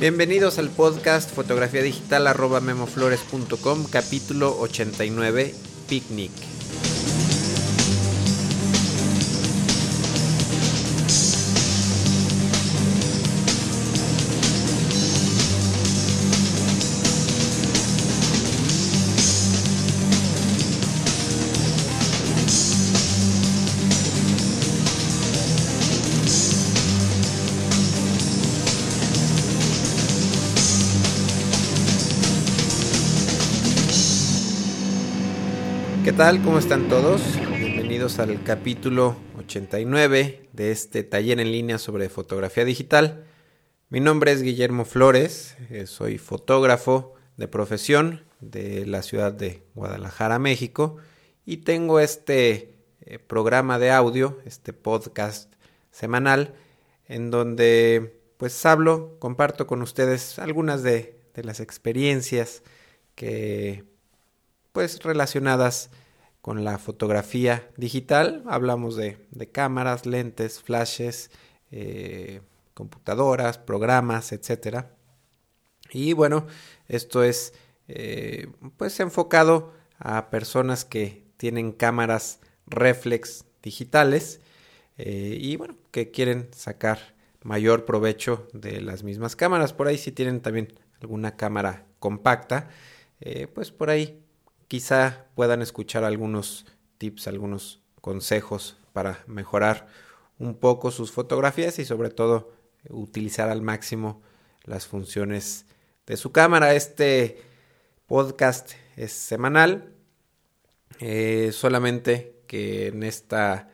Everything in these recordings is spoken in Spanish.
Bienvenidos al podcast fotografía digital arroba memoflores.com capítulo 89 Picnic. Tal? ¿Cómo están todos? Bienvenidos al capítulo 89 de este taller en línea sobre fotografía digital. Mi nombre es Guillermo Flores, eh, soy fotógrafo de profesión de la ciudad de Guadalajara, México, y tengo este eh, programa de audio, este podcast semanal, en donde pues hablo, comparto con ustedes algunas de, de las experiencias que pues relacionadas con la fotografía digital. Hablamos de, cámaras, lentes, flashes, eh, computadoras, programas, etc. Y bueno, esto es eh, pues enfocado a personas que tienen cámaras reflex digitales eh, y bueno, que quieren sacar mayor provecho de las mismas cámaras. Por ahí si tienen también alguna cámara compacta, pues por ahí quizá puedan escuchar algunos tips, algunos consejos para mejorar un poco sus fotografías y sobre todo utilizar al máximo las funciones de su cámara. Este podcast es semanal, eh, solamente que en esta,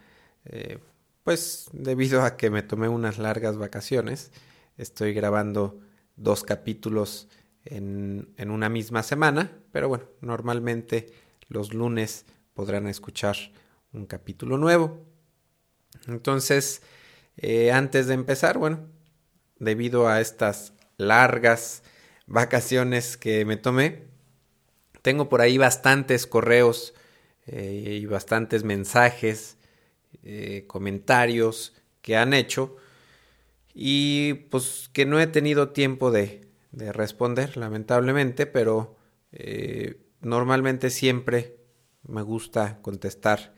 eh, pues debido a que me tomé unas largas vacaciones, estoy grabando dos capítulos en, una misma semana, pero bueno, normalmente los lunes podrán escuchar un capítulo nuevo. Entonces, eh, antes de empezar, bueno, debido a estas largas vacaciones que me tomé, tengo por ahí bastantes correos eh, y bastantes mensajes, eh, comentarios que han hecho y pues que no he tenido tiempo de, de responder, lamentablemente, pero eh, normalmente siempre me gusta contestar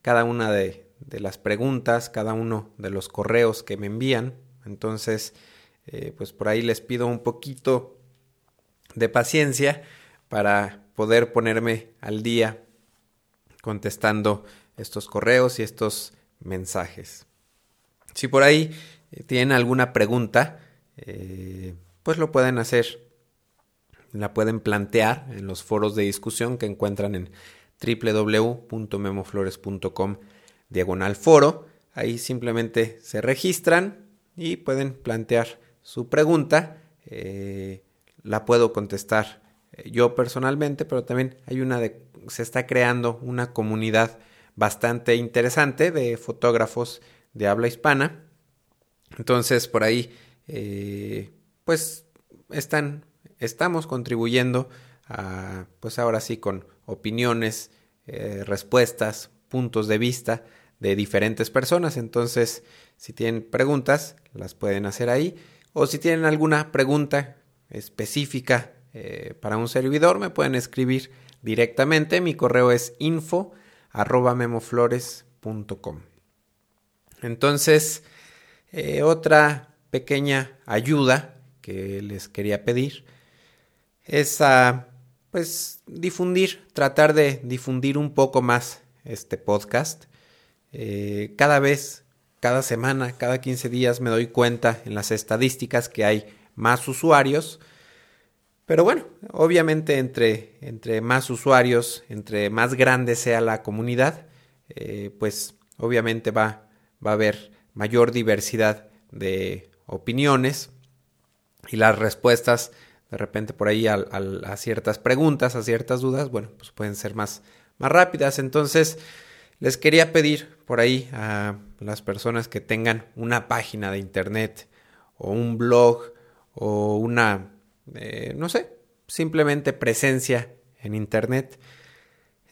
cada una de, las preguntas, cada uno de los correos que me envían. Entonces, eh, pues por ahí les pido un poquito de paciencia para poder ponerme al día contestando estos correos y estos mensajes. Si por ahí eh, tienen alguna pregunta, pues lo pueden hacer. La pueden plantear en los foros de discusión que encuentran en www.memoflores.com diagonal foro. Ahí simplemente se registran y pueden plantear su pregunta. Eh, la puedo contestar eh, yo personalmente, pero también hay una de, se está creando una comunidad bastante interesante de fotógrafos de habla hispana. Entonces por ahí eh, pues están, estamos contribuyendo a, pues ahora sí, con opiniones, eh, respuestas, puntos de vista de diferentes personas. Entonces, si tienen preguntas, las pueden hacer ahí. O si tienen alguna pregunta específica eh, para un servidor, me pueden escribir directamente. Mi correo es info arroba memoflores.com. Entonces, eh, otra pequeña ayuda que les quería pedir es a pues difundir, tratar de difundir un poco más este podcast. Eh, cada vez, cada semana, cada 15 días me doy cuenta en las estadísticas que hay más usuarios. Pero bueno, obviamente entre, entre más usuarios, entre más grande sea la comunidad, eh, pues obviamente va, va a haber mayor diversidad de opiniones, y las respuestas de repente por ahí a, ciertas preguntas, a ciertas dudas, bueno, pues pueden ser más, más rápidas. Entonces, les quería pedir por ahí a las personas que tengan una página de internet o un blog o una, eh, no sé, simplemente presencia en internet.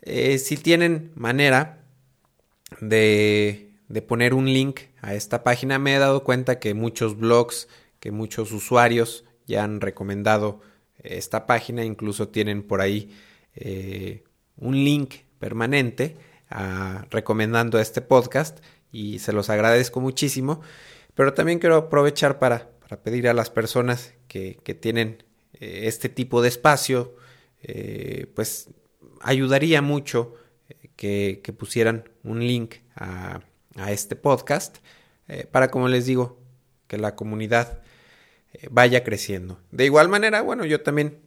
Eh, si tienen manera de, de poner un link a esta página, me he dado cuenta que muchos blogs que muchos usuarios ya han recomendado esta página, incluso tienen por ahí eh, un link permanente ah, recomendando este podcast y se los agradezco muchísimo. Pero también quiero aprovechar para, pedir a las personas que, tienen eh, este tipo de espacio, eh, pues ayudaría mucho que, pusieran un link a, a este podcast para, como les digo, que la comunidad vaya creciendo. De igual manera, bueno, yo también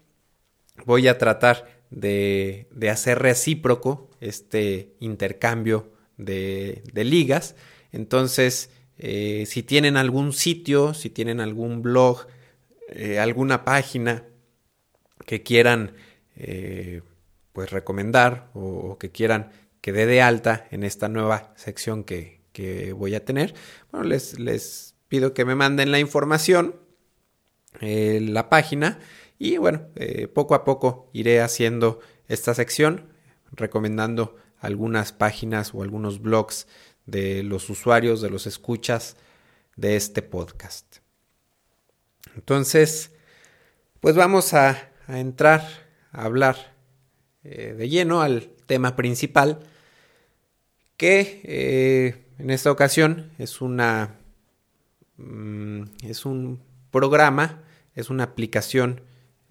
voy a tratar de, hacer recíproco este intercambio de, ligas. Entonces, eh, si tienen algún sitio, si tienen algún blog, eh, alguna página que quieran eh, pues recomendar o, que quieran que dé de alta en esta nueva sección que, voy a tener, bueno, les, les pido que me manden la información, la página y bueno, eh, poco a poco iré haciendo esta sección, recomendando algunas páginas o algunos blogs de los usuarios, de los escuchas de este podcast. Entonces, pues vamos a, entrar a hablar eh, de lleno al tema principal, que eh, en esta ocasión es una mm, es un programa, es una aplicación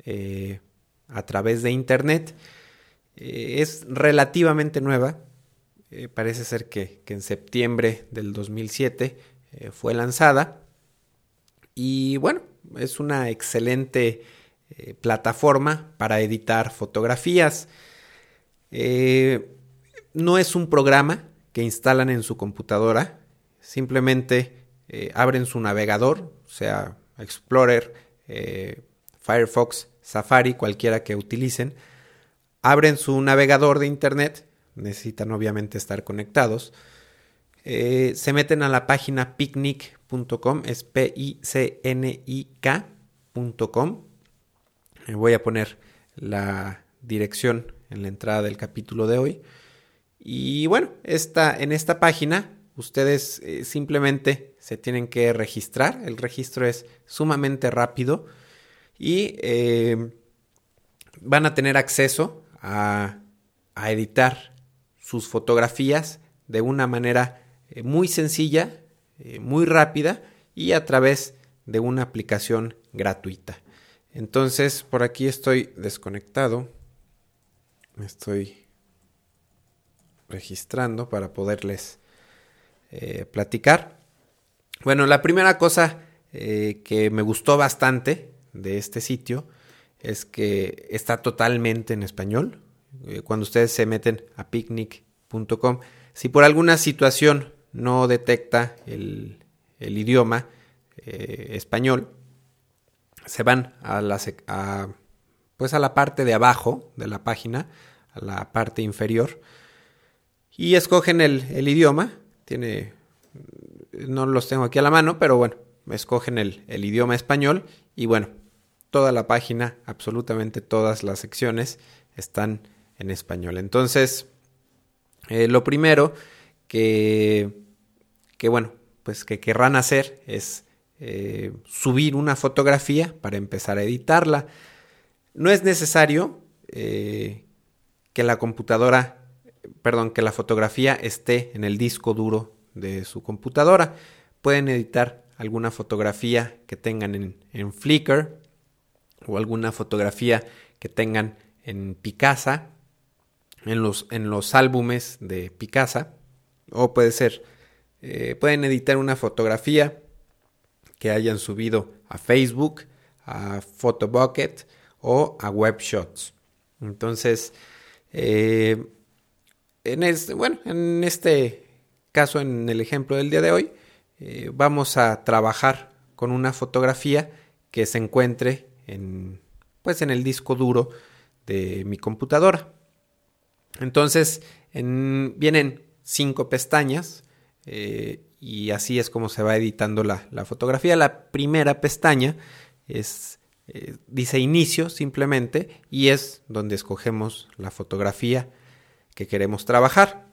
eh, a través de Internet. Eh, es relativamente nueva. Eh, parece ser que, en septiembre del 2007 fue lanzada. Y bueno, es una excelente plataforma para editar fotografías. no es un programa que instalan en su computadora. Simplemente abren su navegador, sea Explorer, Firefox, Safari, cualquiera que utilicen, abren su navegador de Internet, necesitan obviamente estar conectados, eh, se meten a la página picnic.com, es P-I-C-N-I-K.com. voy a poner la dirección en la entrada del capítulo de hoy. Y bueno, esta, en esta página ustedes eh, simplemente se tienen que registrar. El registro es sumamente rápido y eh, van a tener acceso a, editar sus fotografías de una manera eh, muy sencilla, muy rápida y a través de una aplicación gratuita. Entonces, por aquí estoy desconectado. Me estoy registrando para poderles platicar. Bueno, la primera cosa que me gustó bastante de este sitio es que está totalmente en español. Eh, cuando ustedes se meten a picnic.com, si por alguna situación no detecta el, idioma eh, español, se van a la, pues a la parte de abajo de la página, a la parte inferior, y escogen el idioma. Tiene, no los tengo aquí a la mano, pero bueno, escogen el, idioma español y bueno, toda la página, absolutamente todas las secciones están en español. Entonces, eh, lo primero que, que, bueno, pues que querrán hacer es eh, subir una fotografía para empezar a editarla. No es necesario eh, que la computadora, perdón, que la fotografía esté en el disco duro de su computadora. Pueden editar alguna fotografía que tengan en, Flickr o alguna fotografía que tengan en Picasa, en los, en los álbumes de Picasa, o puede ser, eh, pueden editar una fotografía que hayan subido a Facebook, a Photobucket o a WebShots. Entonces, eh, en este, bueno, en este caso, en el ejemplo del día de hoy, eh, vamos a trabajar con una fotografía que se encuentre en, pues en el disco duro de mi computadora. Entonces vienen cinco pestañas eh, y así es como se va editando la, fotografía. La primera pestaña es, eh, dice inicio simplemente y es donde escogemos la fotografía que queremos trabajar.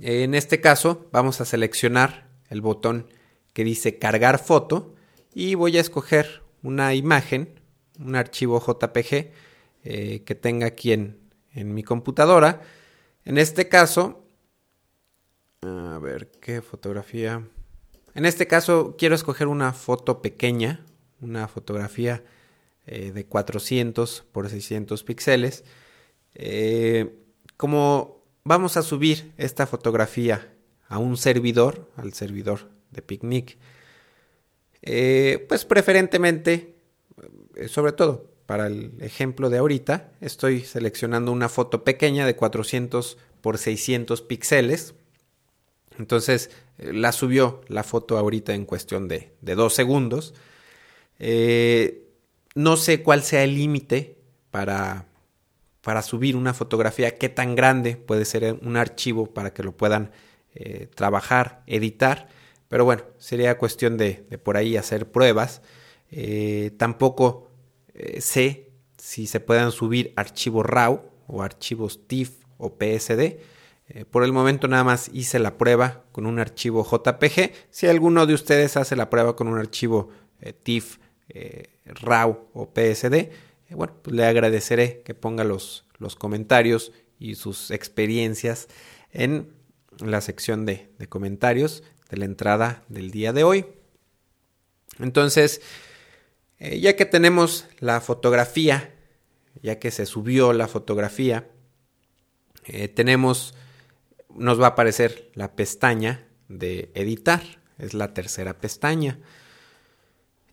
En este caso vamos a seleccionar el botón que dice cargar foto y voy a escoger una imagen, un archivo JPG eh, que tenga aquí en, en mi computadora. En este caso, a ver, ¿qué fotografía? En este caso quiero escoger una foto pequeña, una fotografía eh, de 400 por 600 píxeles. Eh, como vamos a subir esta fotografía a un servidor, al servidor de Picnic, eh, pues preferentemente, sobre todo para el ejemplo de ahorita, estoy seleccionando una foto pequeña de 400 por 600 píxeles. Entonces la subió la foto ahorita en cuestión de, de dos segundos. no sé cuál sea el límite para para subir una fotografía, qué tan grande puede ser un archivo para que lo puedan eh, trabajar, editar. Pero bueno, sería cuestión de, por ahí hacer pruebas. Eh, tampoco eh, sé si se puedan subir archivos RAW o archivos TIFF o PSD. por el momento nada más hice la prueba con un archivo JPG. Si alguno de ustedes hace la prueba con un archivo TIFF, RAW o PSD, bueno, pues le agradeceré que ponga los, los comentarios y sus experiencias en la sección de, comentarios de la entrada del día de hoy. Entonces, eh, ya que tenemos la fotografía, ya que se subió la fotografía, eh, tenemos, nos va a aparecer la pestaña de editar, es la tercera pestaña.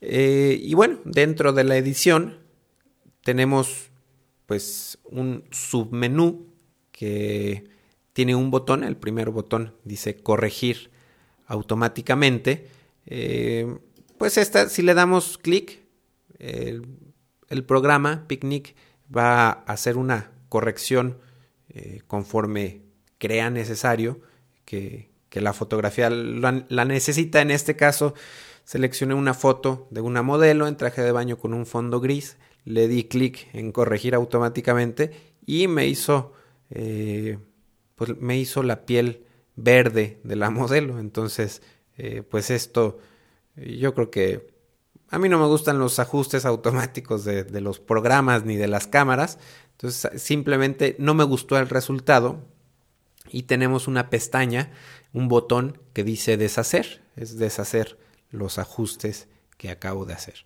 y bueno, dentro de la edición tenemos pues un submenú que tiene un botón, el primer botón dice corregir automáticamente. Eh, pues esta, si le damos clic, el, programa Picnic va a hacer una corrección eh, conforme crea necesario que, la fotografía la, la, necesita. En este caso, seleccioné una foto de una modelo en traje de baño con un fondo gris le di clic en corregir automáticamente y me hizo, eh, pues me hizo la piel verde de la modelo. Entonces, eh, pues esto, yo creo que a mí no me gustan los ajustes automáticos de, de los programas ni de las cámaras. Entonces, simplemente no me gustó el resultado y tenemos una pestaña, un botón que dice deshacer, es deshacer los ajustes que acabo de hacer.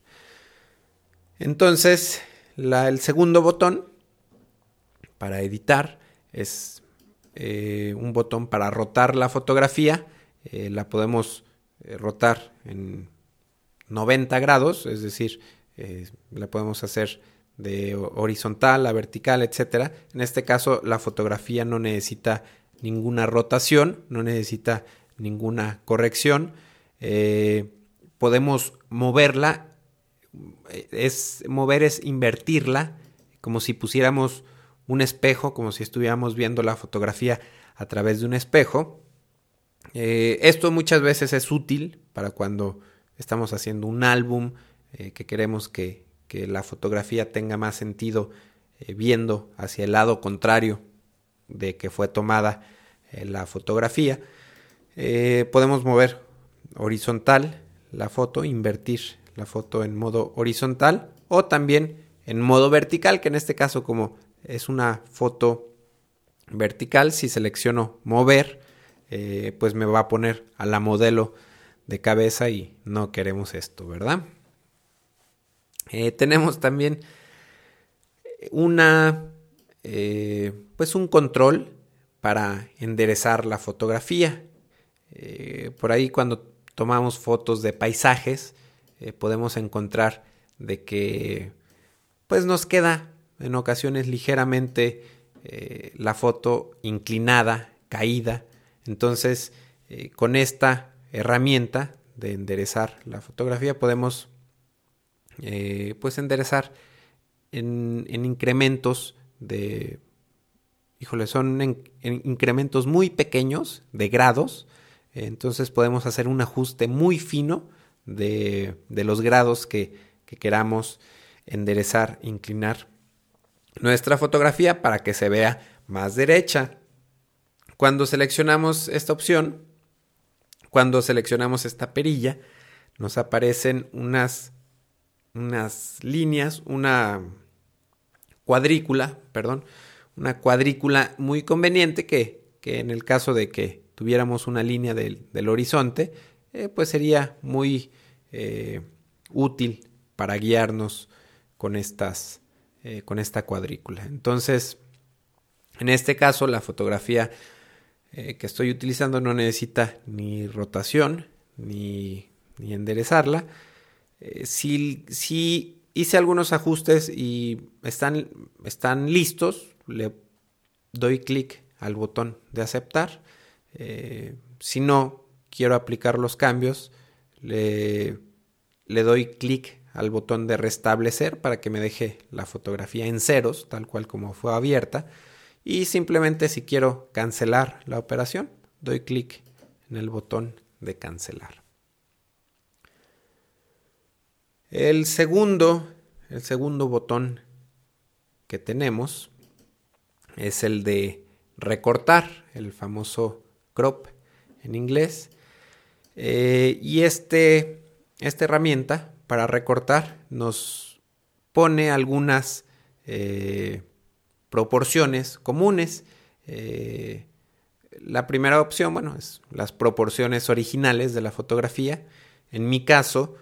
Entonces, el segundo botón para editar es eh, un botón para rotar la fotografía. Eh, la podemos eh, rotar en 90 grados, es decir, la podemos hacer de horizontal a vertical, etc. En este caso, la fotografía no necesita ninguna rotación, no necesita ninguna corrección. podemos moverla es mover es invertirla, como si pusiéramos un espejo, como si estuviéramos viendo la fotografía a través de un espejo. Eh, esto muchas veces es útil para cuando estamos haciendo un álbum, eh, que queremos que, la fotografía tenga más sentido eh, viendo hacia el lado contrario de que fue tomada la fotografía. podemos mover horizontal la foto, invertir la foto en modo horizontal o también en modo vertical, que en este caso como es una foto vertical, si selecciono mover, eh, pues me va a poner a la modelo de cabeza y no queremos esto, ¿verdad? Eh, tenemos también una, eh, pues un control para enderezar la fotografía. por ahí cuando tomamos fotos de paisajes, eh, podemos encontrar de que pues nos queda en ocasiones ligeramente eh, la foto inclinada, caída. Entonces, eh, con esta herramienta de enderezar la fotografía podemos pues enderezar en, incrementos de, híjole, son en, incrementos muy pequeños de grados. Entonces podemos hacer un ajuste muy fino de, los grados que, que queramos enderezar, inclinar nuestra fotografía para que se vea más derecha. Cuando seleccionamos esta opción, cuando seleccionamos esta perilla, nos aparecen unas unas líneas, una cuadrícula, perdón, una cuadrícula muy conveniente que, en el caso de que tuviéramos una línea del, horizonte, eh, pues sería muy eh, útil para guiarnos con, estas, eh, con esta cuadrícula. Entonces, en este caso, la fotografía que estoy utilizando no necesita ni rotación ni, enderezarla. si, hice algunos ajustes y están, listos, le doy clic al botón de aceptar. Eh, si no quiero aplicar los cambios, le, le doy clic al botón de restablecer para que me deje la fotografía en ceros, tal cual como fue abierta. Y simplemente si quiero cancelar la operación, doy clic en el botón de cancelar. El segundo, el segundo botón que tenemos es el de recortar, el famoso crop en inglés. Eh, y este, esta herramienta para recortar nos pone algunas eh, proporciones comunes. Eh, la primera opción, bueno, es las proporciones originales de la fotografía. En mi caso,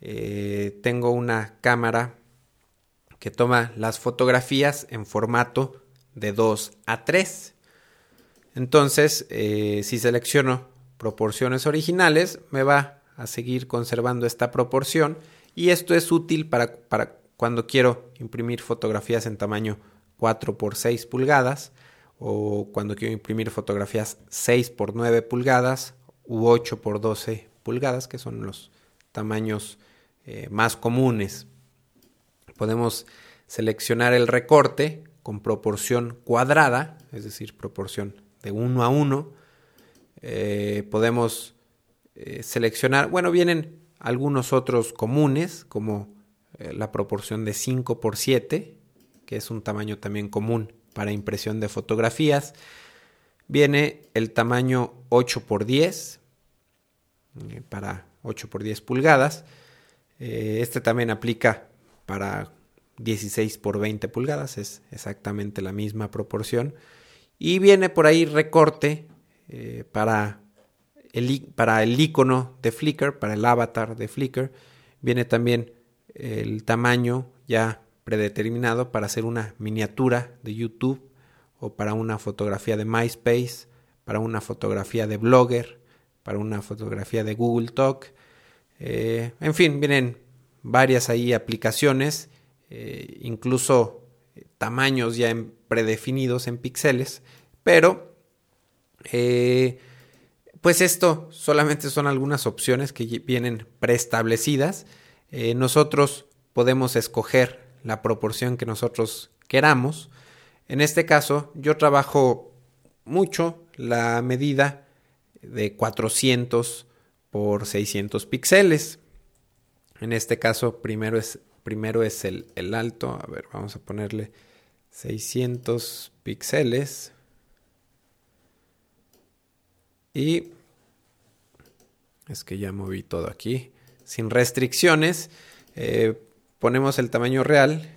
tengo una cámara que toma las fotografías en formato de 2 a 3. Entonces, si selecciono proporciones originales, me va a seguir conservando esta proporción y esto es útil para, para cuando quiero imprimir fotografías en tamaño 4 por 6 pulgadas o cuando quiero imprimir fotografías 6 por 9 pulgadas u 8 por 12 pulgadas, que son los tamaños eh, más comunes. Podemos seleccionar el recorte con proporción cuadrada, es decir, proporción de 1 a 1. Eh, podemos eh, seleccionar, bueno, vienen algunos otros comunes, como eh, la proporción de 5 por 7, que es un tamaño también común para impresión de fotografías. Viene el tamaño 8 por 10, para 8 por 10 pulgadas. este también aplica para 16 por 20 pulgadas, es exactamente la misma proporción. Y viene por ahí recorte eh, para, el, para el icono de Flickr, para el avatar de Flickr. Viene también el tamaño ya predeterminado para hacer una miniatura de YouTube o para una fotografía de MySpace, para una fotografía de Blogger, para una fotografía de Google Talk. Eh, en fin, vienen varias ahí aplicaciones eh, incluso tamaños ya predefinidos en píxeles, pero eh, pues esto solamente son algunas opciones que vienen preestablecidas. nosotros podemos escoger la proporción que nosotros queramos. En este caso, yo trabajo mucho la medida de 400 por 600 píxeles. En este caso, primero es primero es el, alto. A ver, vamos a ponerle 600 píxeles. Y es que ya moví todo aquí. Sin restricciones. Eh, ponemos el tamaño real.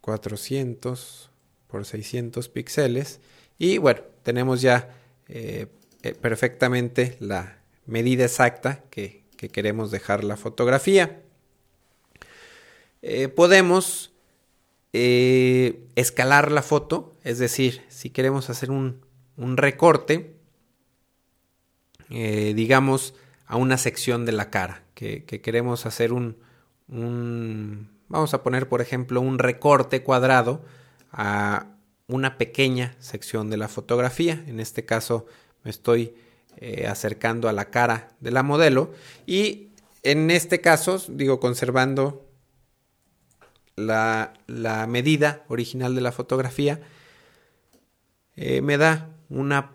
400 por 600 píxeles. Y bueno, tenemos ya eh, eh, perfectamente la medida exacta que queremos dejar la fotografía. Podemos escalar la foto, es decir, si queremos hacer un, recorte, eh, digamos, a una sección de la cara, que, queremos hacer un, vamos a poner, por ejemplo, un recorte cuadrado a una pequeña sección de la fotografía. En este caso me estoy acercando a la cara de la modelo y en este caso, digo, conservando la, medida original de la fotografía, eh, me da una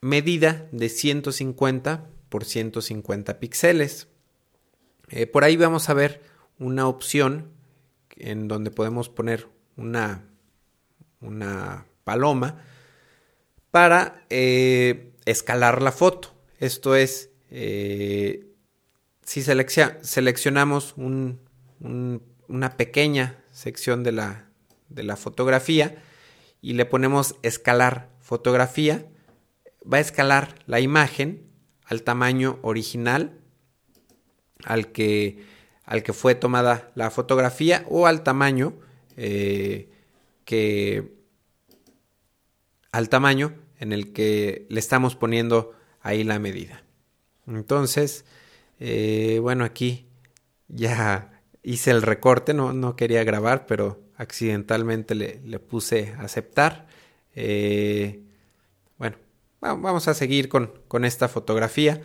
medida de 150 por 150 píxeles. Eh, por ahí vamos a ver una opción en donde podemos poner una, una paloma para eh, escalar la foto. Esto es, si seleccionamos una pequeña sección de la, de la fotografía y le ponemos escalar fotografía, va a escalar la imagen al tamaño original al que, al que fue tomada la fotografía o al tamaño eh, que al tamaño en el que le estamos poniendo ahí la medida. Entonces, eh, bueno, aquí ya hice el recorte, no, no quería grabar, pero accidentalmente le, le puse aceptar. Eh, bueno, vamos a seguir con, con esta fotografía.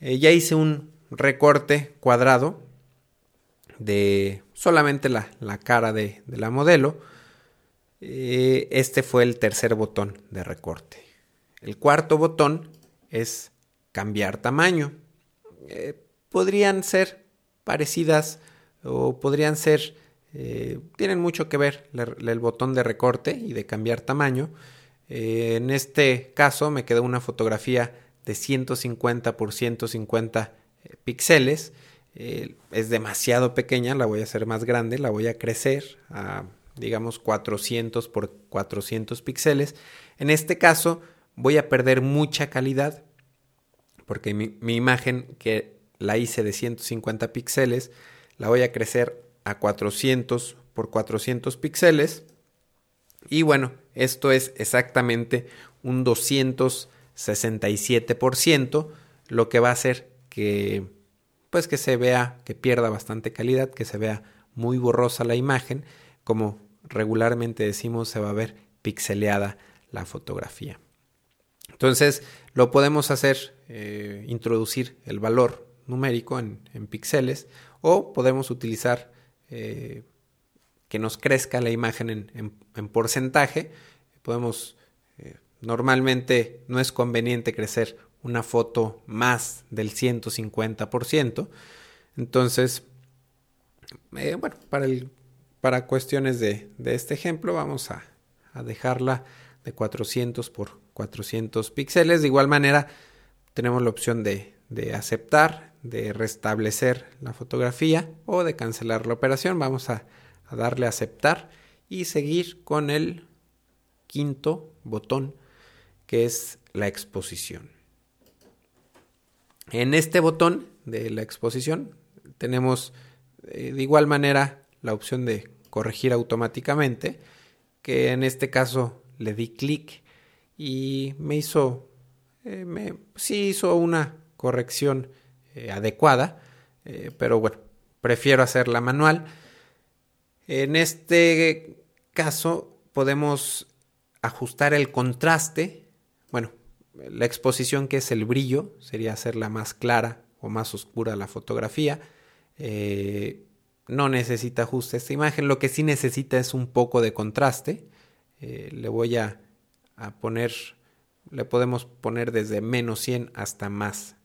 Eh, ya hice un recorte cuadrado de solamente la, la cara de, de, la modelo. Eh, este fue el tercer botón de recorte. El cuarto botón es cambiar tamaño. podrían ser parecidas o podrían ser eh, tienen mucho que ver el, botón de recorte y de cambiar tamaño. Eh, en este caso me quedó una fotografía de 150 por 150 eh, píxeles. es demasiado pequeña, la voy a hacer más grande, la voy a crecer a digamos 400 por 400 píxeles. En este caso voy a perder mucha calidad porque mi, mi imagen que la hice de 150 píxeles la voy a crecer a 400 por 400 píxeles. Y bueno, esto es exactamente un 267%, lo que va a hacer que pues que se vea, que pierda bastante calidad, que se vea muy borrosa la imagen, como regularmente decimos se va a ver pixeleada la fotografía. Entonces lo podemos hacer, eh, introducir el valor numérico en, en píxeles o podemos utilizar eh, que nos crezca la imagen en, porcentaje. Podemos, eh, normalmente no es conveniente crecer una foto más del 150%. Entonces, eh, bueno, para, el, para cuestiones de, este ejemplo vamos a, dejarla de 400 por 400 píxeles. De igual manera, tenemos la opción de, de aceptar de restablecer la fotografía o de cancelar la operación. Vamos a, darle a aceptar y seguir con el quinto botón que es la exposición. En este botón de la exposición tenemos eh, de igual manera la opción de corregir automáticamente que en este caso le di clic y me hizo eh, me, sí hizo una corrección eh, adecuada, eh, pero bueno, prefiero hacerla manual. En este caso podemos ajustar el contraste, bueno, la exposición que es el brillo, sería hacerla más clara o más oscura la fotografía. Eh, no necesita ajuste esta imagen, lo que sí necesita es un poco de contraste. le voy a, a, poner, le podemos poner desde menos 100 hasta más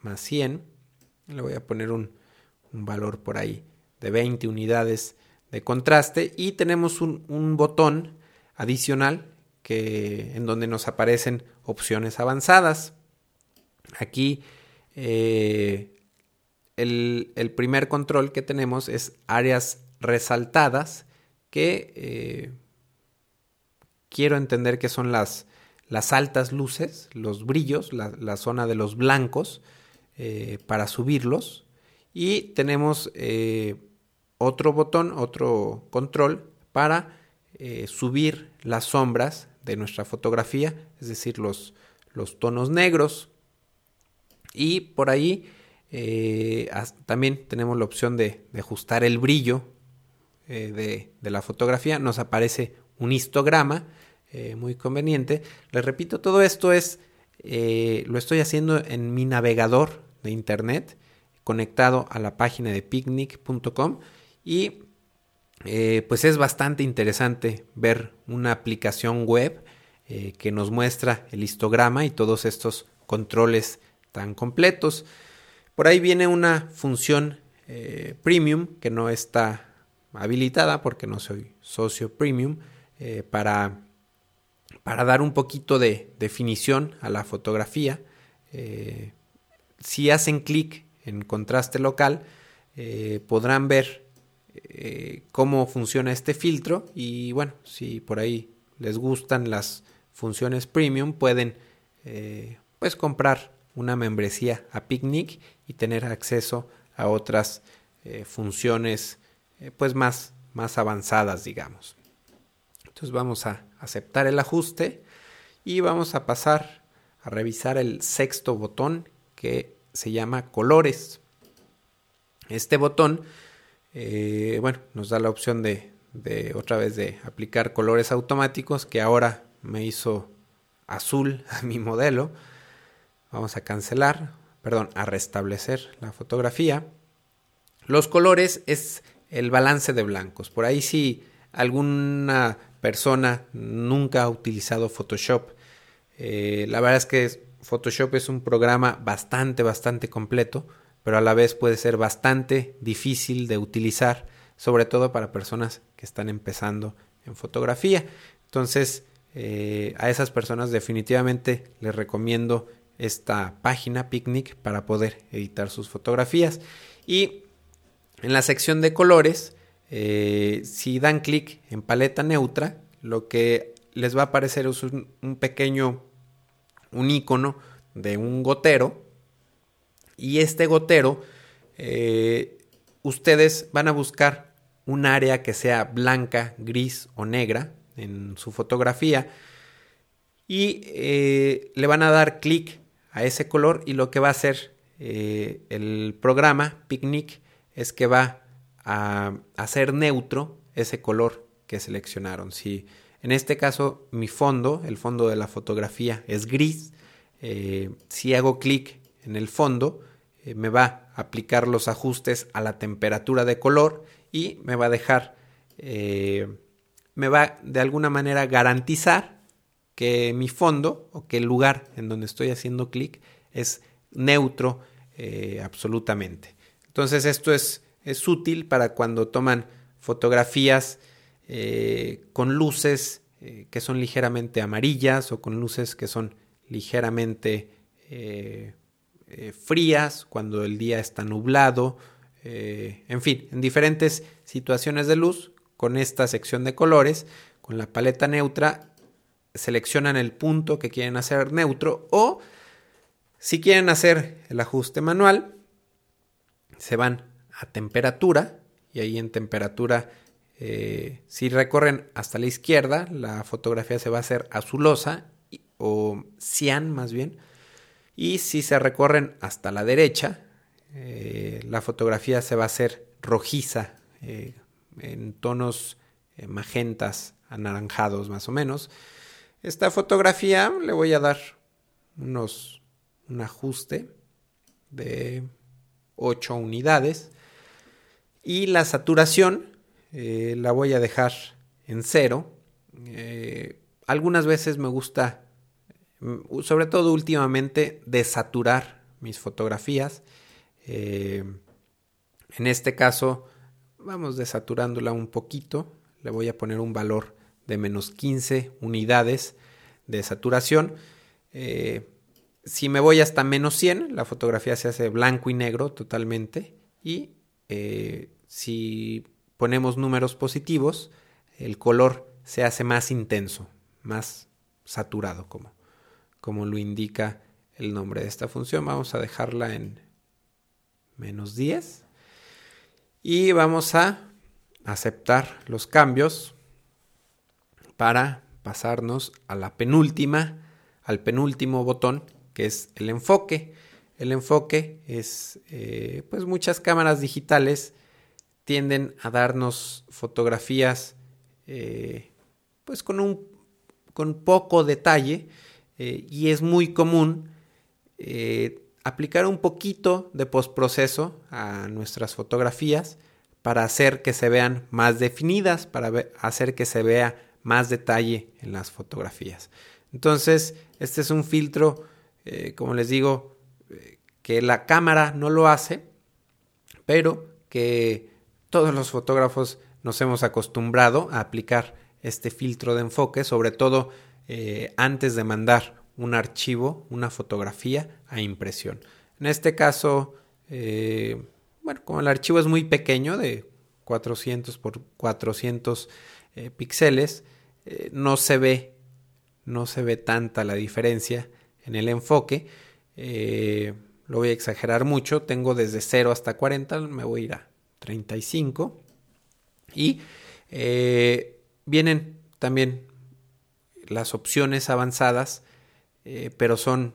más 100. Le voy a poner un, valor por ahí de 20 unidades de contraste y tenemos un, botón adicional que, en donde nos aparecen opciones avanzadas. Aquí eh, el, primer control que tenemos es áreas resaltadas que eh, quiero entender que son las, las altas luces, los brillos, la zona de los blancos eh, para subirlos. Y tenemos eh, otro botón, otro control para eh, subir las sombras de nuestra fotografía, es decir, los, los tonos negros. Y por ahí también tenemos la opción de, ajustar el brillo de, de, la fotografía. Nos aparece un histograma muy conveniente. Les repito, todo esto es, lo estoy haciendo en mi navegador de internet conectado a la página de picnic.com y eh, pues es bastante interesante ver una aplicación web eh, que nos muestra el histograma y todos estos controles tan completos. Por ahí viene una función eh, premium que no está habilitada porque no soy socio premium para, para dar un poquito de definición a la fotografía si hacen clic en contraste local, podrán ver cómo funciona este filtro y bueno, si por ahí les gustan las funciones premium, pueden pues comprar una membresía a Picnic y tener acceso a otras funciones pues más, más avanzadas, digamos. Entonces vamos a aceptar el ajuste y vamos a pasar a revisar el sexto botón que se llama colores. Este botón, eh, bueno, nos da la opción de, de otra vez de aplicar colores automáticos que ahora me hizo azul a mi modelo. Vamos a cancelar, perdón, a restablecer la fotografía. Los colores es el balance de blancos. Por ahí si alguna persona nunca ha utilizado Photoshop, eh, la verdad es que Photoshop es un programa bastante, bastante completo, pero a la vez puede ser bastante difícil de utilizar, sobre todo para personas que están empezando en fotografía. Entonces, eh, a esas personas definitivamente les recomiendo esta página Picnic para poder editar sus fotografías. Y en la sección de colores, eh, si dan clic en paleta neutra, lo que les va a aparecer es un, pequeño, un icono de un gotero. Y este gotero, eh, ustedes van a buscar un área que sea blanca, gris o negra en su fotografía. Y eh, le van a dar clic a ese color y lo que va a hacer el programa Picnic es que va a hacer neutro ese color que seleccionaron. Si en este caso mi fondo, el fondo de la fotografía es gris, eh, si hago clic en el fondo, eh, me va a aplicar los ajustes a la temperatura de color y me va a dejar, eh, me va de alguna manera garantizar que mi fondo o que el lugar en donde estoy haciendo clic es neutro absolutamente. Entonces esto es, es útil para cuando toman fotografías eh, con luces eh, que son ligeramente amarillas o con luces que son ligeramente eh, frías cuando el día está nublado, en fin, en diferentes situaciones de luz con esta sección de colores, con la paleta neutra, seleccionan el punto que quieren hacer neutro o si quieren hacer el ajuste manual, se van a temperatura y ahí en temperatura eh, si recorren hasta la izquierda la fotografía se va a hacer azulosa o cian más bien y si se recorren hasta la derecha eh, la fotografía se va a hacer rojiza eh, en tonos magentas anaranjados más o menos. Esta fotografía le voy a dar unos un ajuste de 8 unidades. Y la saturación eh, la voy a dejar en cero. Eh, algunas veces me gusta, mm, sobre todo últimamente, desaturar mis fotografías. Eh, en este caso, vamos desaturándola un poquito. Le voy a poner un valor de menos 15 unidades de saturación. si me voy hasta menos 100, la fotografía se hace blanco y negro totalmente. Y si ponemos números positivos, el color se hace más intenso, más saturado, como, como lo indica el nombre de esta función. Vamos a dejarla en menos 10 y vamos a aceptar los cambios para pasarnos a la penúltima, al penúltimo botón que es el enfoque. El enfoque es eh, pues muchas cámaras digitales tienden a darnos fotografías eh, pues con un con poco detalle eh, y es muy común eh, aplicar un poquito de postproceso a nuestras fotografías para hacer que se vean más definidas, para hacer que se vea más detalle en las fotografías. Entonces, este es un filtro, como les digo, que la cámara no lo hace, pero que todos los fotógrafos nos hemos acostumbrado a aplicar este filtro de enfoque, sobre todo eh, antes de mandar un archivo, una fotografía a impresión. En este caso, bueno, como el archivo es muy pequeño, de 400 por 400 píxeles, no se ve, no se ve tanta la diferencia en el enfoque. lo voy a exagerar mucho, tengo desde 0 hasta 40, me voy a ir a 35 y vienen también las opciones avanzadas, eh, pero son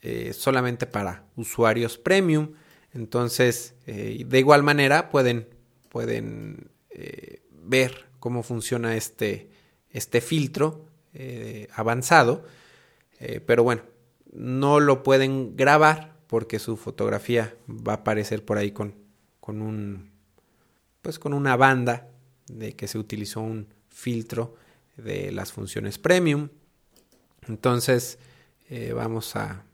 eh, solamente para usuarios premium. Entonces, eh, de igual manera pueden, pueden ver cómo funciona este, este filtro avanzado. pero bueno, no lo pueden grabar porque su fotografía va a aparecer por ahí con, con un pues con una banda de que se utilizó un filtro de las funciones premium. Entonces eh, vamos a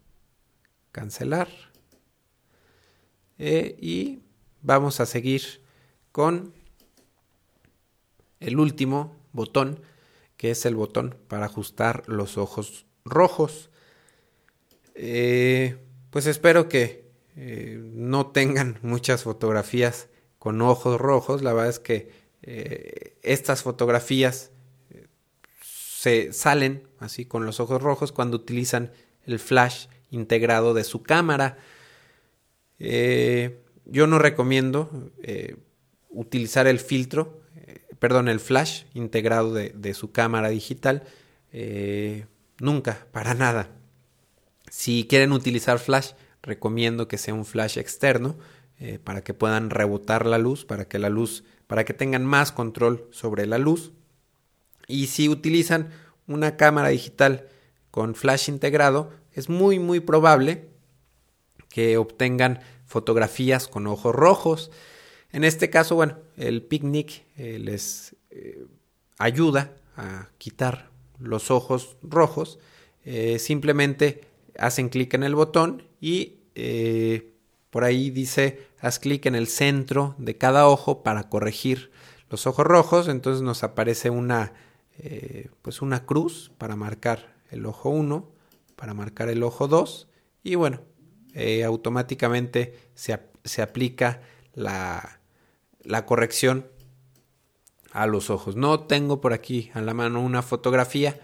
cancelar eh, y vamos a seguir con el último botón que es el botón para ajustar los ojos rojos. Eh, pues espero que no tengan muchas fotografías con ojos rojos. La verdad es que estas fotografías se salen así con los ojos rojos cuando utilizan el flash integrado de su cámara. Eh, yo no recomiendo eh, utilizar el filtro, eh, perdón, el flash integrado de su cámara digital. nunca, para nada. Si quieren utilizar flash, recomiendo que sea un flash externo para que puedan rebotar la luz, para que la luz, para que tengan más control sobre la luz. Y si utilizan una cámara digital con flash integrado, es muy muy probable que obtengan fotografías con ojos rojos. En este caso, bueno, el picnic eh, les eh, ayuda a quitar los ojos rojos. Eh, simplemente hacen clic en el botón y por ahí dice haz clic en el centro de cada ojo para corregir los ojos rojos. Entonces nos aparece una eh, pues una cruz para marcar el ojo 1, para marcar el ojo 2 y bueno, eh, automáticamente se, se aplica la, la, corrección a los ojos. No tengo por aquí a la mano una fotografía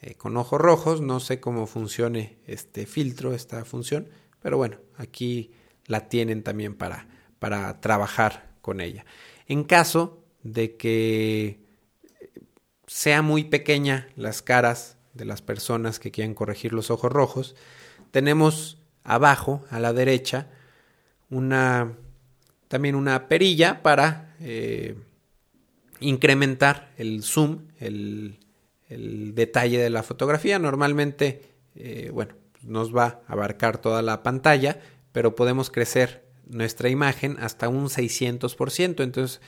eh, con ojos rojos, no sé cómo funcione este filtro, esta función, pero bueno, aquí la tienen también para, para trabajar con ella. En caso de que sea muy pequeña las caras de las personas que quieren corregir los ojos rojos, tenemos abajo a la derecha una también una perilla para eh, incrementar el zoom, el, detalle de la fotografía. Normalmente, eh, bueno, nos va a abarcar toda la pantalla, pero podemos crecer nuestra imagen hasta un 600%. Entonces,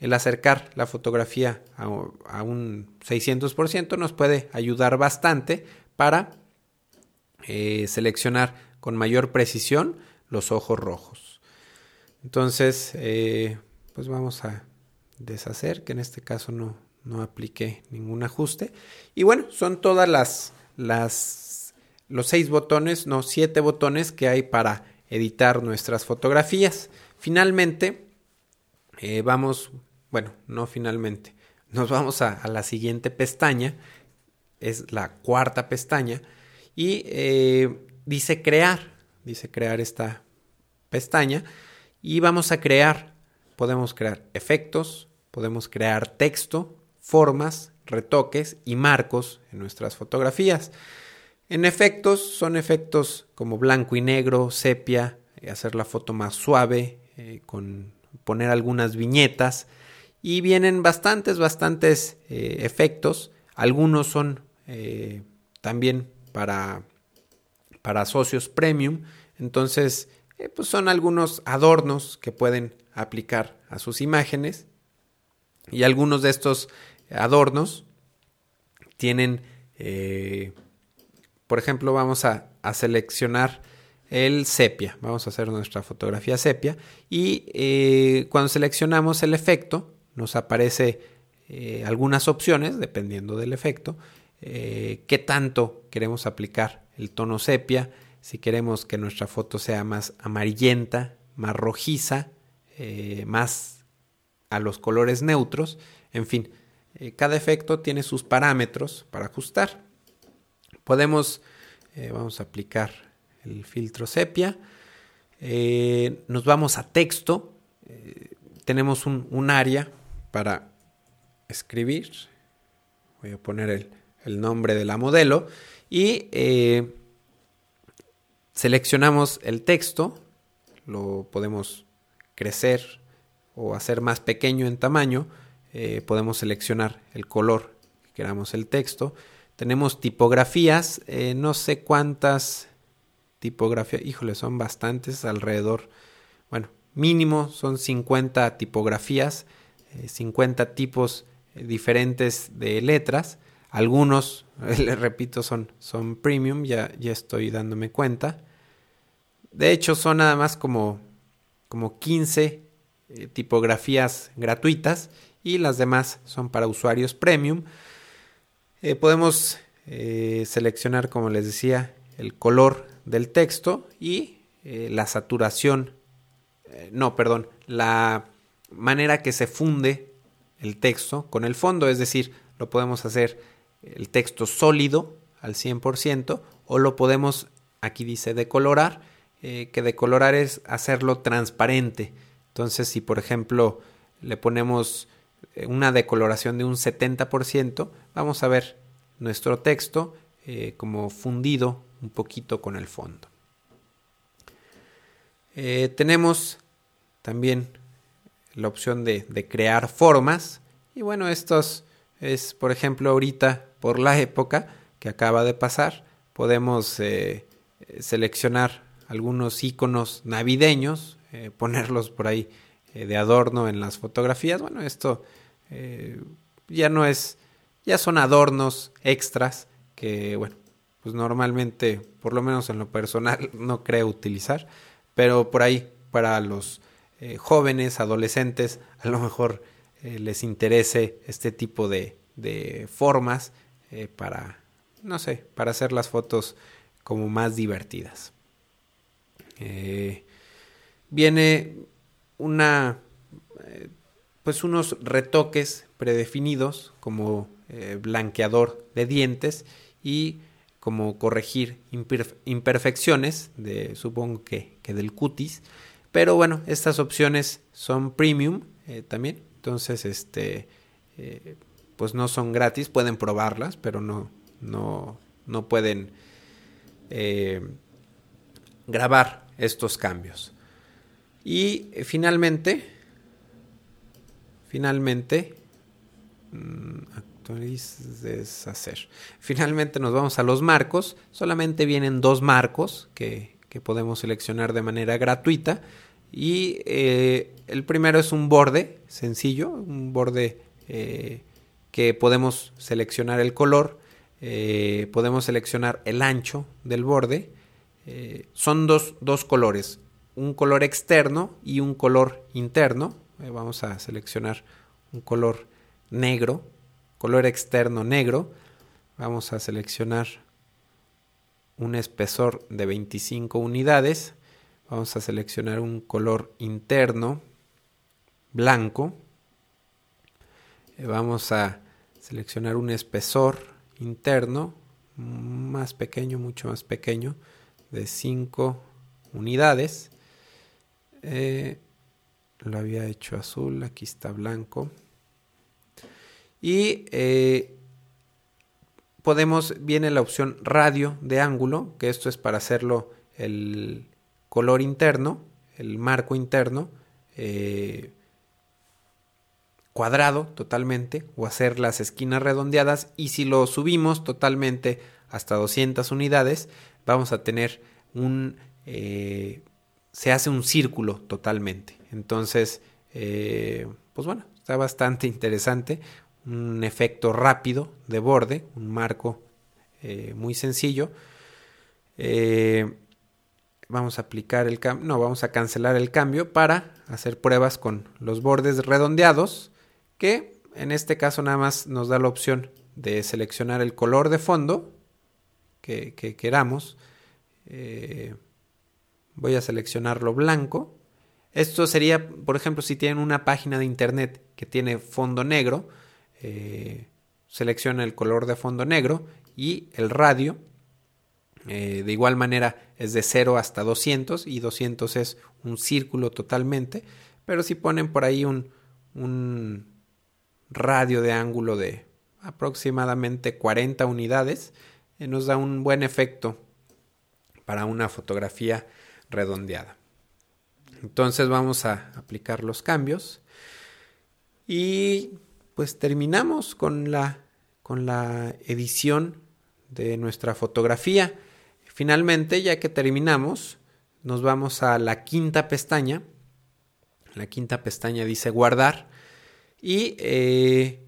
el acercar la fotografía a, un 600% nos puede ayudar bastante para eh, seleccionar con mayor precisión los ojos rojos. Entonces, eh, pues vamos a deshacer, que en este caso no, no apliqué ningún ajuste. Y bueno, son todas las, las, los seis botones, no, siete botones que hay para editar nuestras fotografías. Finalmente, eh, vamos bueno, no finalmente. Nos vamos a, la siguiente pestaña, es la cuarta pestaña, y eh, dice crear, dice crear esta pestaña, y vamos a crear, podemos crear efectos, podemos crear texto, formas, retoques y marcos en nuestras fotografías. En efectos son efectos como blanco y negro, sepia, eh, hacer la foto más suave, eh, con poner algunas viñetas, y vienen bastantes, bastantes eh, efectos. Algunos son también para, para socios premium. Entonces, pues son algunos adornos que pueden aplicar a sus imágenes. Y algunos de estos adornos tienen, por ejemplo, vamos a, seleccionar el sepia. Vamos a hacer nuestra fotografía sepia. Y cuando seleccionamos el efecto, nos aparece eh, algunas opciones, dependiendo del efecto, eh, qué tanto queremos aplicar el tono sepia, si queremos que nuestra foto sea más amarillenta, más rojiza, eh, más a los colores neutros, en fin, eh, cada efecto tiene sus parámetros para ajustar. Podemos, eh, vamos a aplicar el filtro sepia, nos vamos a texto, tenemos un, área para escribir, voy a poner el, el nombre de la modelo. Y seleccionamos el texto, lo podemos crecer o hacer más pequeño en tamaño, eh, podemos seleccionar el color que queramos el texto. Tenemos tipografías, eh, no sé cuántas tipografías, híjole, son bastantes, alrededor, bueno, mínimo son 50 tipografías, 50 eh, tipos diferentes de letras. Algunos, les repito, son, son premium, ya, ya estoy dándome cuenta. De hecho, son nada más como, como 15 eh, tipografías gratuitas y las demás son para usuarios premium. Eh, podemos eh, seleccionar, como les decía, el color del texto y la saturación, no, perdón, la manera que se funde el texto con el fondo, es decir, lo podemos hacer el texto sólido al 100% o lo podemos, aquí dice decolorar, eh, que decolorar es hacerlo transparente. Entonces, si por ejemplo le ponemos eh, una decoloración de un 70%, vamos a ver nuestro texto eh, como fundido un poquito con el fondo. tenemos también la opción de, crear formas. Y bueno, estos es, por ejemplo, ahorita, por la época que acaba de pasar, podemos seleccionar algunos iconos navideños, eh, ponerlos por ahí eh, de adorno en las fotografías. Bueno, esto eh, ya no es, ya son adornos extras que, bueno, pues normalmente, por lo menos en lo personal, no creo utilizar, pero por ahí para los jóvenes, adolescentes, a lo mejor les interese este tipo de, de formas para, no sé, para hacer las fotos como más divertidas. Eh, viene una, eh, pues unos retoques predefinidos como eh, blanqueador de dientes y como corregir imperfecciones de supongo que, que, del cutis pero bueno estas opciones son premium también entonces este pues no son gratis pueden probarlas pero no no no pueden grabar estos cambios. Y eh, finalmente, finalmente, mm, deshacer. Finalmente nos vamos a los marcos. Solamente vienen dos marcos que, que podemos seleccionar de manera gratuita. Y eh, el primero es un borde sencillo, un borde eh, que podemos seleccionar el color, podemos seleccionar el ancho del borde eh, son dos, colores, un color externo y un color interno. Eh, vamos a seleccionar un color negro, color externo negro. Vamos a seleccionar un espesor de 25 unidades. Vamos a seleccionar un color interno blanco. Eh, vamos a seleccionar un espesor interno más pequeño, mucho más pequeño de 5 unidades. Eh, lo había hecho azul, aquí está blanco. Y eh, podemos, viene la opción radio de ángulo, que esto es para hacerlo el color interno, el marco interno, eh, cuadrado totalmente, o hacer las esquinas redondeadas. Y si lo subimos totalmente hasta 200 unidades, vamos a tener un... Eh, se hace un círculo totalmente. Entonces, eh, pues bueno, está bastante interesante. Un efecto rápido de borde, un marco eh, muy sencillo. vamos a aplicar el cambio, no, vamos a cancelar el cambio para hacer pruebas con los bordes redondeados, que en este caso nada más nos da la opción de seleccionar el color de fondo que, queramos. Eh, voy a seleccionarlo blanco Esto sería, por ejemplo, si tienen una página de internet que tiene fondo negro, eh, selecciona el color de fondo negro y el radio. Eh, de igual manera es de 0 hasta 200 y 200 es un círculo totalmente. Pero si ponen por ahí un, un radio de ángulo de aproximadamente 40 unidades, eh, nos da un buen efecto para una fotografía redondeada. Entonces vamos a aplicar los cambios y pues terminamos con la, con la edición de nuestra fotografía. Finalmente, ya que terminamos, nos vamos a la quinta pestaña. La quinta pestaña dice guardar y eh,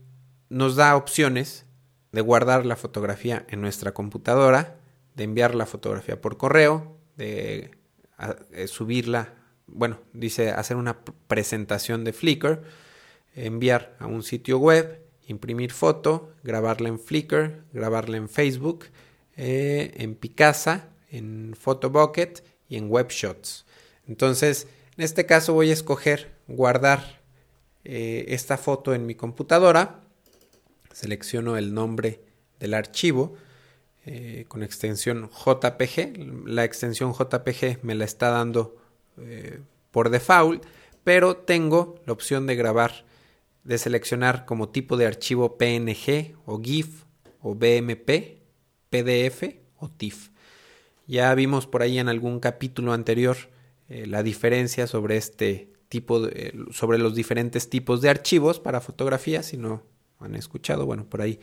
nos da opciones de guardar la fotografía en nuestra computadora, de enviar la fotografía por correo, de eh, subirla bueno, dice hacer una presentación de Flickr, enviar a un sitio web, imprimir foto, grabarla en Flickr, grabarla en Facebook, eh, en Picasa, en Photobucket y en WebShots. Entonces, en este caso voy a escoger guardar eh, esta foto en mi computadora. Selecciono el nombre del archivo eh, con extensión JPG. La extensión JPG me la está dando eh, por default, pero tengo la opción de grabar, de seleccionar como tipo de archivo PNG o GIF o BMP, PDF o TIFF. Ya vimos por ahí en algún capítulo anterior eh, la diferencia sobre este tipo de, sobre los diferentes tipos de archivos para fotografía. Si no han escuchado, bueno, por ahí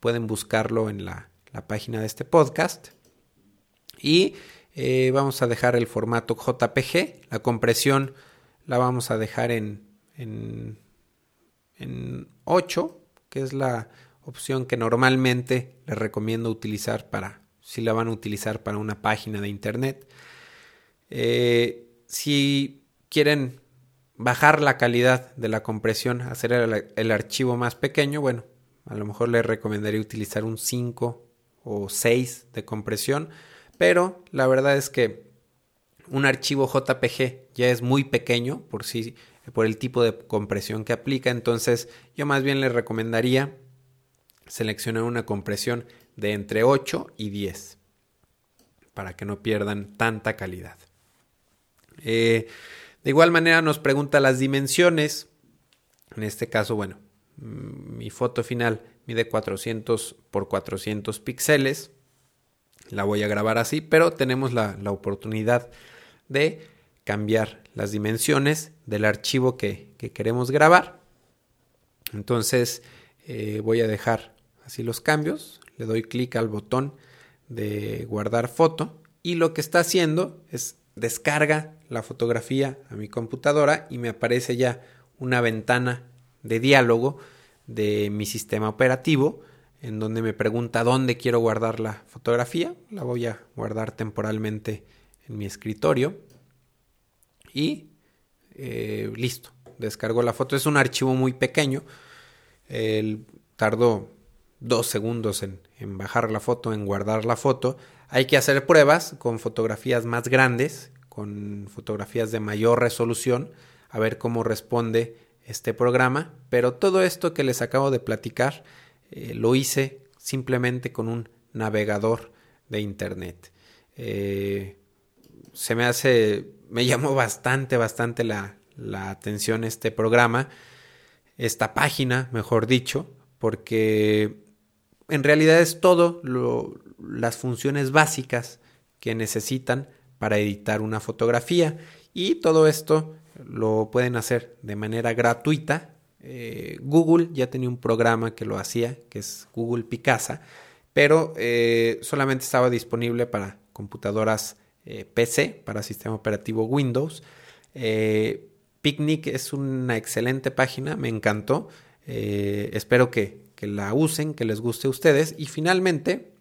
pueden buscarlo en la, la página de este podcast. Y eh, vamos a dejar el formato JPG. La compresión la vamos a dejar en, en, en 8, que es la opción que normalmente les recomiendo utilizar para si la van a utilizar para una página de internet. Eh, si quieren bajar la calidad de la compresión, hacer el, el, archivo más pequeño, bueno, a lo mejor les recomendaría utilizar un 5 o 6 de compresión pero la verdad es que un archivo JPG ya es muy pequeño por sí por el tipo de compresión que aplica, entonces yo más bien les recomendaría seleccionar una compresión de entre 8 y 10 para que no pierdan tanta calidad. Eh, de igual manera nos pregunta las dimensiones. En este caso, bueno, mm, mi foto final mide 400 por 400 píxeles la voy a grabar así, pero tenemos la, oportunidad de cambiar las dimensiones del archivo que, queremos grabar. Entonces eh, voy a dejar así los cambios, le doy clic al botón de guardar foto y lo que está haciendo es descarga la fotografía a mi computadora y me aparece ya una ventana de diálogo de mi sistema operativo en donde me pregunta dónde quiero guardar la fotografía. La voy a guardar temporalmente en mi escritorio. Y eh, listo, descargo la foto. Es un archivo muy pequeño. El, tardó dos segundos en, en bajar la foto, en guardar la foto. Hay que hacer pruebas con fotografías más grandes, con fotografías de mayor resolución, a ver cómo responde este programa. Pero todo esto que les acabo de platicar eh, lo hice simplemente con un navegador de internet. Eh, se me hace, me llamó bastante, bastante la, la atención este programa, esta página, mejor dicho, porque en realidad es todo lo, las funciones básicas que necesitan para editar una fotografía y todo esto lo pueden hacer de manera gratuita eh, Google ya tenía un programa que lo hacía, que es Google Picasa, pero eh, solamente estaba disponible para computadoras eh, PC, para sistema operativo Windows. Picnic es una excelente página, me encantó. espero que, que, la usen, que les guste a ustedes. Y finalmente,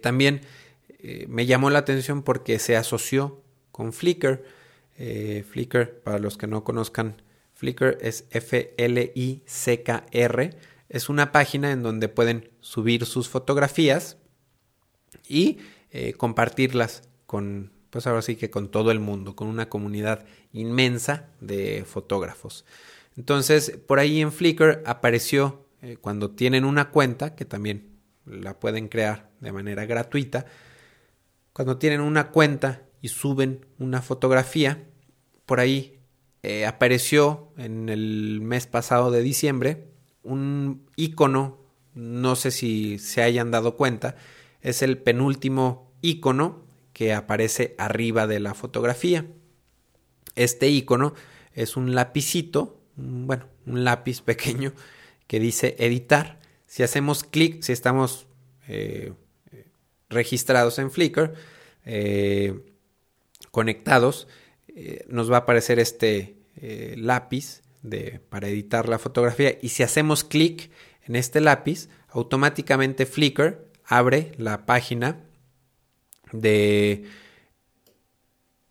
también me llamó la atención porque se asoció con Flickr. Flickr, para los que no conozcan Flickr es F-L-I-C-K-R. Es una página en donde pueden subir sus fotografías y eh, compartirlas con, pues ahora sí que con todo el mundo, con una comunidad inmensa de fotógrafos. Entonces, por ahí en Flickr apareció eh, cuando tienen una cuenta, que también la pueden crear de manera gratuita, cuando tienen una cuenta y suben una fotografía, por ahí eh, apareció en el mes pasado de diciembre un icono, no sé si se hayan dado cuenta, es el penúltimo icono que aparece arriba de la fotografía. Este icono es un lapicito, bueno, un lápiz pequeño que dice editar. Si hacemos clic, si estamos eh, registrados en Flickr, eh, conectados, eh, nos va a aparecer este lápiz de, para editar la fotografía. Y si hacemos clic en este lápiz, automáticamente Flickr abre la página de,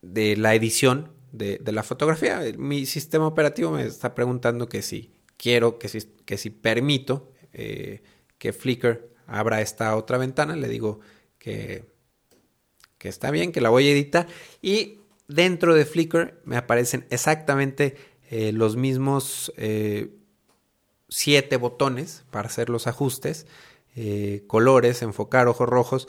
de la edición de, la fotografía. Mi sistema operativo me está preguntando que si quiero, que si, que si permito eh, que Flickr abra esta otra ventana, le digo que, que está bien, que la voy a editar. Y dentro de Flickr me aparecen exactamente eh, los mismos eh, siete botones para hacer los ajustes, colores, enfocar, ojos rojos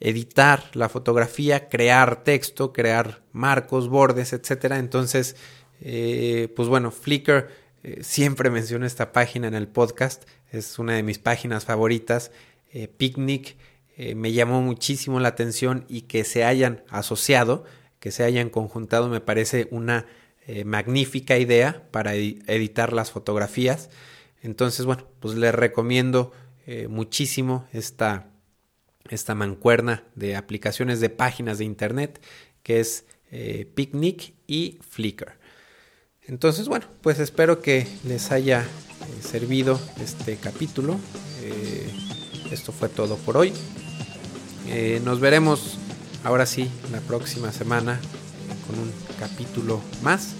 editar la fotografía, crear texto, crear marcos, bordes, etcétera. Entonces, eh, pues bueno, Flickr eh, siempre menciono esta página en el podcast, es una de mis páginas favoritas. Eh, me llamó muchísimo la atención y que se hayan asociado, que se hayan conjuntado, me parece una magnífica idea para editar las fotografías. Entonces, bueno, pues les recomiendo muchísimo esta esta mancuerna de aplicaciones de páginas de internet que es eh, Picnic y Flickr. Entonces, bueno, pues espero que les haya eh, servido este capítulo. Eh, esto fue todo por hoy. Nos veremos ahora sí la próxima semana con un capítulo más.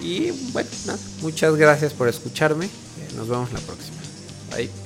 Y bueno, muchas gracias por escucharme. nos vemos la próxima. Bye.